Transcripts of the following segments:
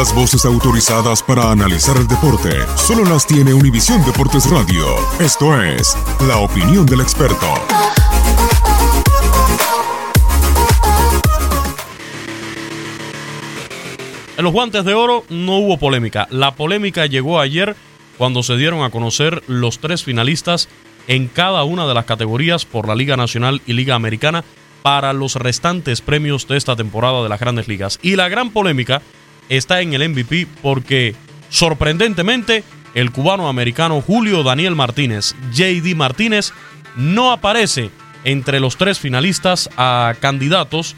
Las voces autorizadas para analizar el deporte solo las tiene Univisión Deportes Radio. Esto es La Opinión del Experto. En los guantes de oro no hubo polémica. La polémica llegó ayer cuando se dieron a conocer los tres finalistas en cada una de las categorías por la Liga Nacional y Liga Americana para los restantes premios de esta temporada de las grandes ligas. Y la gran polémica está en el MVP porque, sorprendentemente, el cubano americano Julio Daniel Martínez, JD Martínez, no aparece entre los tres finalistas a candidatos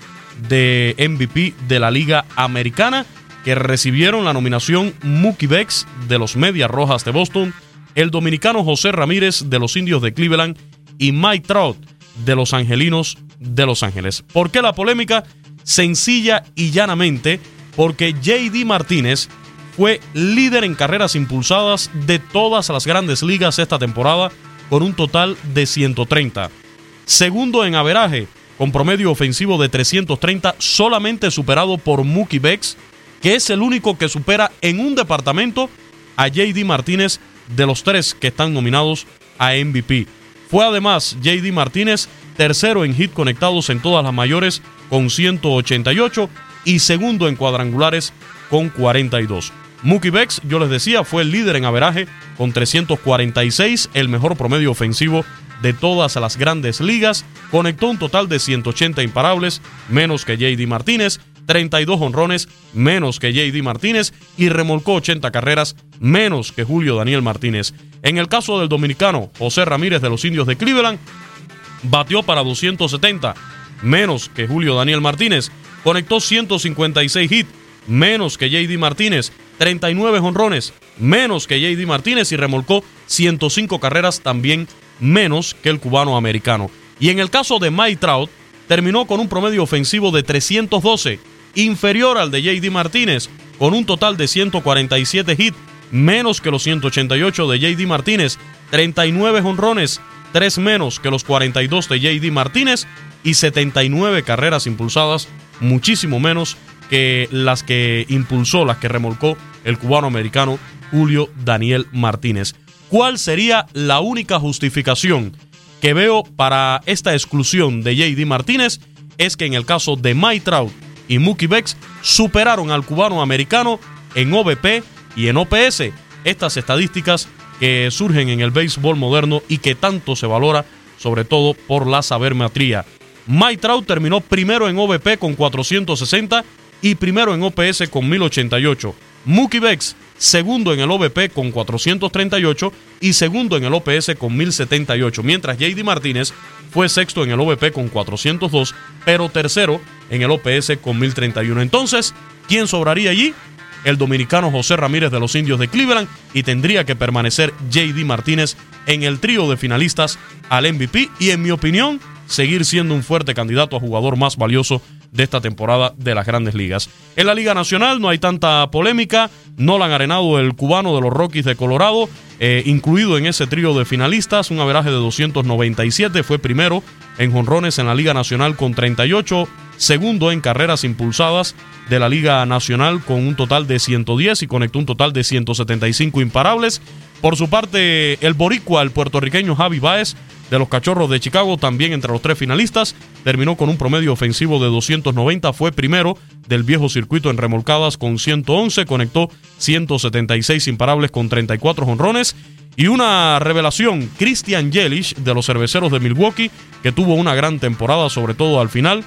de MVP de la Liga Americana que recibieron la nominación Mookie Becks de los Medias Rojas de Boston, el dominicano José Ramírez de los Indios de Cleveland y Mike Trout de los Angelinos de Los Ángeles. ¿Por qué la polémica? Sencilla y llanamente porque JD Martínez fue líder en carreras impulsadas de todas las grandes ligas esta temporada con un total de 130. Segundo en averaje, con promedio ofensivo de 330, solamente superado por Mookie Becks, que es el único que supera en un departamento a JD Martínez de los tres que están nominados a MVP. Fue además JD Martínez tercero en hit conectados en todas las mayores con 188 y segundo en cuadrangulares con 42. Mookie Becks, yo les decía, fue el líder en averaje con 346, el mejor promedio ofensivo de todas las grandes ligas. Conectó un total de 180 imparables, menos que JD Martínez, 32 honrones, menos que JD Martínez, y remolcó 80 carreras, menos que Julio Daniel Martínez. En el caso del dominicano José Ramírez de los Indios de Cleveland, batió para 270, menos que Julio Daniel Martínez. Conectó 156 hits, menos que JD Martínez. 39 honrones, menos que JD Martínez. Y remolcó 105 carreras, también menos que el cubano americano. Y en el caso de Mike Trout, terminó con un promedio ofensivo de 312, inferior al de JD Martínez, con un total de 147 hits, menos que los 188 de JD Martínez, 39 honrones, 3 menos que los 42 de JD Martínez y 79 carreras impulsadas, muchísimo menos que las que impulsó, las que remolcó el cubano americano Julio Daniel Martínez. ¿Cuál sería la única justificación que veo para esta exclusión de JD Martínez? Es que en el caso de Mike Trout y Mookie Becks superaron al cubano americano en OBP y en OPS. Estas estadísticas que surgen en el béisbol moderno y que tanto se valora, sobre todo por la sabermetría. Mike Trout terminó primero en OBP con 460 y primero en OPS con 1088. Mookie Becks segundo en el OBP con 438 y segundo en el OPS con 1078, mientras JD Martínez fue sexto en el OBP con 402, pero tercero en el OPS con 1031. Entonces, ¿Quién sobraría allí? El dominicano José Ramírez de los Indios de Cleveland y tendría que permanecer JD Martínez en el trío de finalistas al MVP y en mi opinión seguir siendo un fuerte candidato a jugador más valioso de esta temporada de las grandes ligas. En la Liga Nacional no hay tanta polémica. Nolan Arenado, el cubano de los Rockies de Colorado, eh, incluido en ese trío de finalistas, un averaje de 297, fue primero en jonrones en la Liga Nacional con 38, segundo en carreras impulsadas de la Liga Nacional con un total de 110 y conectó un total de 175 imparables. Por su parte, el boricua, el puertorriqueño Javi Baez, de los Cachorros de Chicago, también entre los tres finalistas. Terminó con un promedio ofensivo de 290, fue primero del viejo circuito en remolcadas con 111, conectó 176 imparables con 34 jonrones. Y una revelación, Christian Yelich de los cerveceros de Milwaukee, que tuvo una gran temporada, sobre todo al final,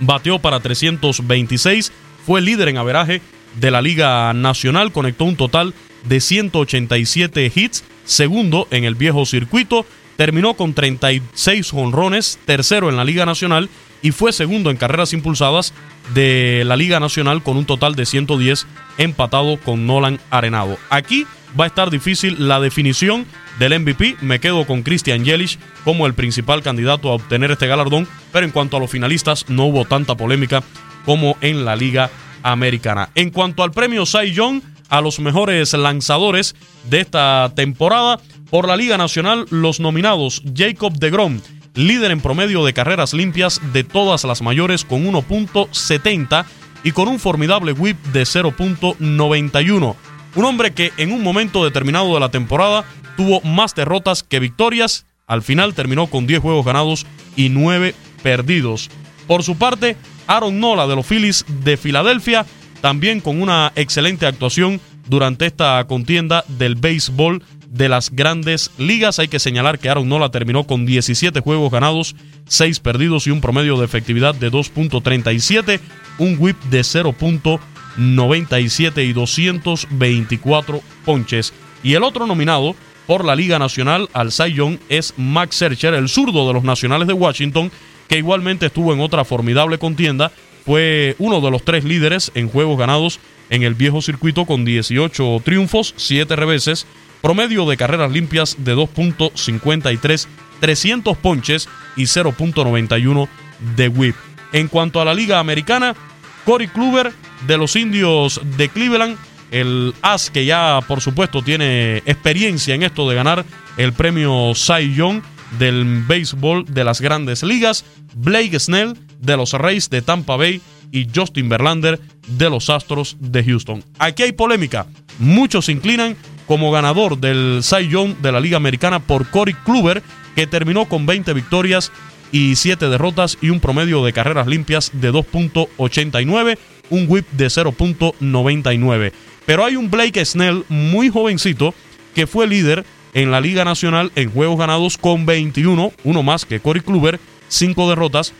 bateó para 326, fue líder en averaje de la Liga Nacional, conectó un total de 187 hits, segundo en el viejo circuito, terminó con 36 honrones, tercero en la Liga Nacional y fue segundo en carreras impulsadas de la Liga Nacional con un total de 110 empatado con Nolan Arenado. Aquí va a estar difícil la definición del MVP. Me quedo con Christian Yelich como el principal candidato a obtener este galardón, pero en cuanto a los finalistas no hubo tanta polémica como en la Liga Americana. En cuanto al premio Cy Young, a los mejores lanzadores de esta temporada, por la Liga Nacional, los nominados Jacob de Grom, líder en promedio de carreras limpias de todas las mayores con 1.70 y con un formidable whip de 0.91. Un hombre que en un momento determinado de la temporada tuvo más derrotas que victorias. Al final terminó con 10 juegos ganados y 9 perdidos. Por su parte, Aaron Nola de los Phillies de Filadelfia, también con una excelente actuación durante esta contienda del béisbol de las grandes ligas. Hay que señalar que Aaron Nola terminó con 17 juegos ganados, 6 perdidos y un promedio de efectividad de 2.37, un whip de 0.97 y 224 ponches. Y el otro nominado por la Liga Nacional al Cy Young es Max Scherzer, el zurdo de los Nacionales de Washington, que igualmente estuvo en otra formidable contienda. Fue uno de los tres líderes en juegos ganados en el viejo circuito con 18 triunfos, 7 reveses, promedio de carreras limpias de 2.53, 300 ponches y 0.91 de whip. En cuanto a la Liga Americana, Corey Kluber de los Indios de Cleveland, el as que ya por supuesto tiene experiencia en esto de ganar el premio Cy Young del béisbol de las grandes ligas, Blake Snell de los Rays de Tampa Bay y Justin Verlander de los Astros de Houston. Aquí hay polémica. Muchos se inclinan como ganador del Cy Young de la Liga Americana por Corey Kluber, que terminó con 20 victorias y 7 derrotas y un promedio de carreras limpias de 2.89, un whip de 0.99. Pero hay un Blake Snell muy jovencito que fue líder en la Liga Nacional en juegos ganados con 21, uno más que Corey Kluber, 5 derrotas.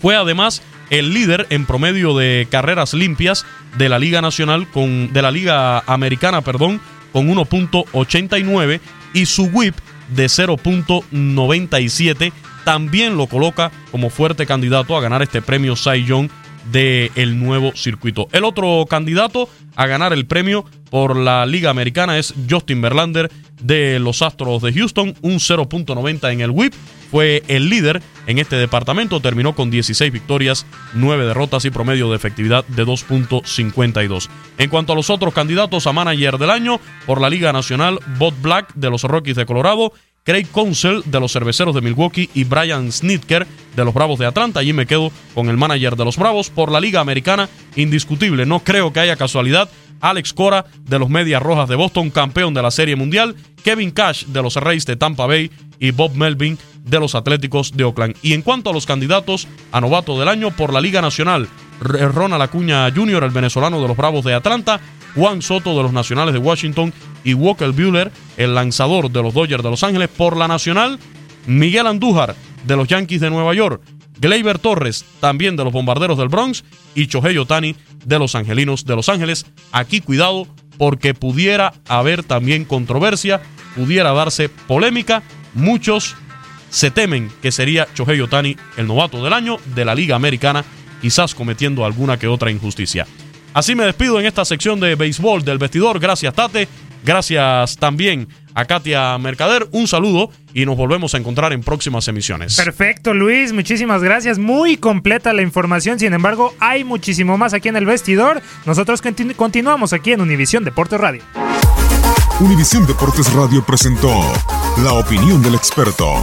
Fue además el líder en promedio de carreras limpias de la Liga Nacional con de la Liga Americana, perdón, con 1.89 y su whip de 0.97 también lo coloca como fuerte candidato a ganar este premio Cy Young del nuevo circuito. El otro candidato a ganar el premio por la Liga Americana es Justin Verlander de los Astros de Houston, un 0.90 en el whip fue el líder en este departamento, terminó con 16 victorias, 9 derrotas y promedio de efectividad de 2.52. En cuanto a los otros candidatos a manager del año, por la Liga Nacional, Bob Black de los Rockies de Colorado, Craig Counsell de los Cerveceros de Milwaukee y Brian Snitker de los Bravos de Atlanta. Allí me quedo con el manager de los Bravos. Por la Liga Americana, indiscutible, no creo que haya casualidad. Alex Cora de los Medias Rojas de Boston, campeón de la Serie Mundial. Kevin Cash de los Reyes de Tampa Bay y Bob Melvin de los Atléticos de Oakland. Y en cuanto a los candidatos a novato del año por la Liga Nacional, Ronald Acuña Jr., el venezolano de los Bravos de Atlanta, Juan Soto de los Nacionales de Washington y Walker Buehler, el lanzador de los Dodgers de Los Ángeles. Por la Nacional, Miguel Andújar de los Yankees de Nueva York, Gleyber Torres, también de los Bombarderos del Bronx, y Chohei Otani de los Angelinos de Los Ángeles. Aquí cuidado porque pudiera haber también controversia, pudiera darse polémica. Muchos se temen que sería Chohei Otani el novato del año de la Liga Americana, quizás cometiendo alguna que otra injusticia. Así me despido en esta sección de béisbol del vestidor. Gracias, Tate. Gracias también a Katia Mercader. Un saludo y nos volvemos a encontrar en próximas emisiones. Perfecto, Luis. Muchísimas gracias. Muy completa la información. Sin embargo, hay muchísimo más aquí en el vestidor. Nosotros continu continuamos aquí en Univisión Deportes Radio. Univisión Deportes Radio presentó la opinión del experto.